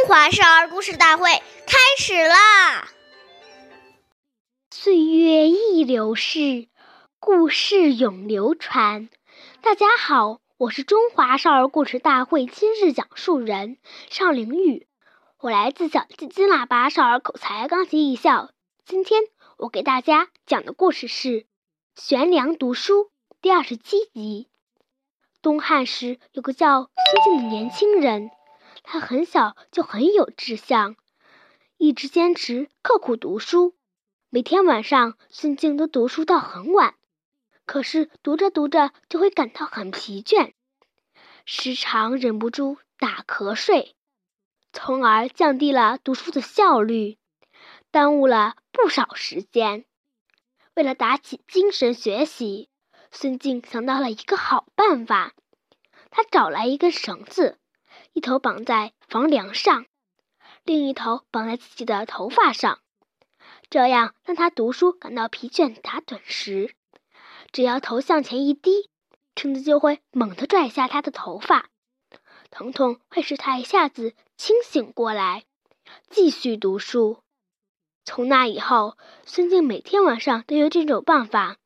中华少儿故事大会开始啦！岁月易流逝，故事永流传。大家好，我是中华少儿故事大会今日讲述人邵凌玉，我来自小金金喇叭少儿口才钢琴艺校。今天我给大家讲的故事是《悬梁读书》第二十七集。东汉时有个叫孙敬的年轻人。他很小就很有志向，一直坚持刻苦读书。每天晚上，孙敬都读书到很晚。可是读着读着就会感到很疲倦，时常忍不住打瞌睡，从而降低了读书的效率，耽误了不少时间。为了打起精神学习，孙敬想到了一个好办法。他找来一根绳子。一头绑在房梁上，另一头绑在自己的头发上。这样，当他读书感到疲倦打盹时，只要头向前一低，绳子就会猛地拽下他的头发，疼痛会使他一下子清醒过来，继续读书。从那以后，孙敬每天晚上都用这种办法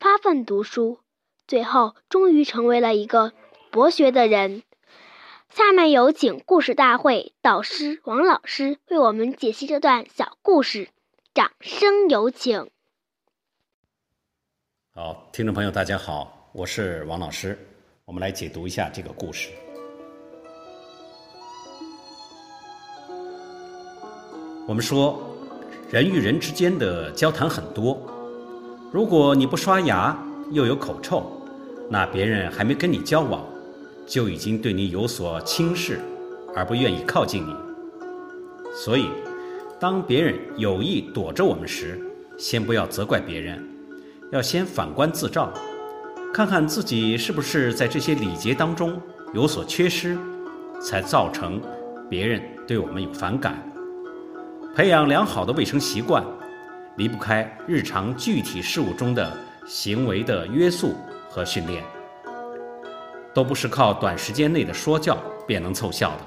发奋读书，最后终于成为了一个博学的人。下面有请故事大会导师王老师为我们解析这段小故事，掌声有请。好，听众朋友，大家好，我是王老师，我们来解读一下这个故事。我们说，人与人之间的交谈很多，如果你不刷牙又有口臭，那别人还没跟你交往。就已经对你有所轻视，而不愿意靠近你。所以，当别人有意躲着我们时，先不要责怪别人，要先反观自照，看看自己是不是在这些礼节当中有所缺失，才造成别人对我们有反感。培养良好的卫生习惯，离不开日常具体事务中的行为的约束和训练。都不是靠短时间内的说教便能凑效的，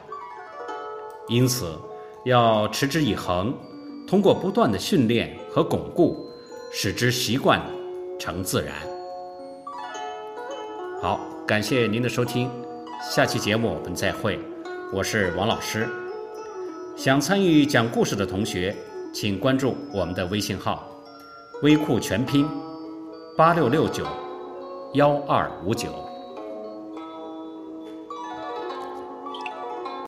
因此要持之以恒，通过不断的训练和巩固，使之习惯成自然。好，感谢您的收听，下期节目我们再会，我是王老师。想参与讲故事的同学，请关注我们的微信号“微库全拼八六六九幺二五九”。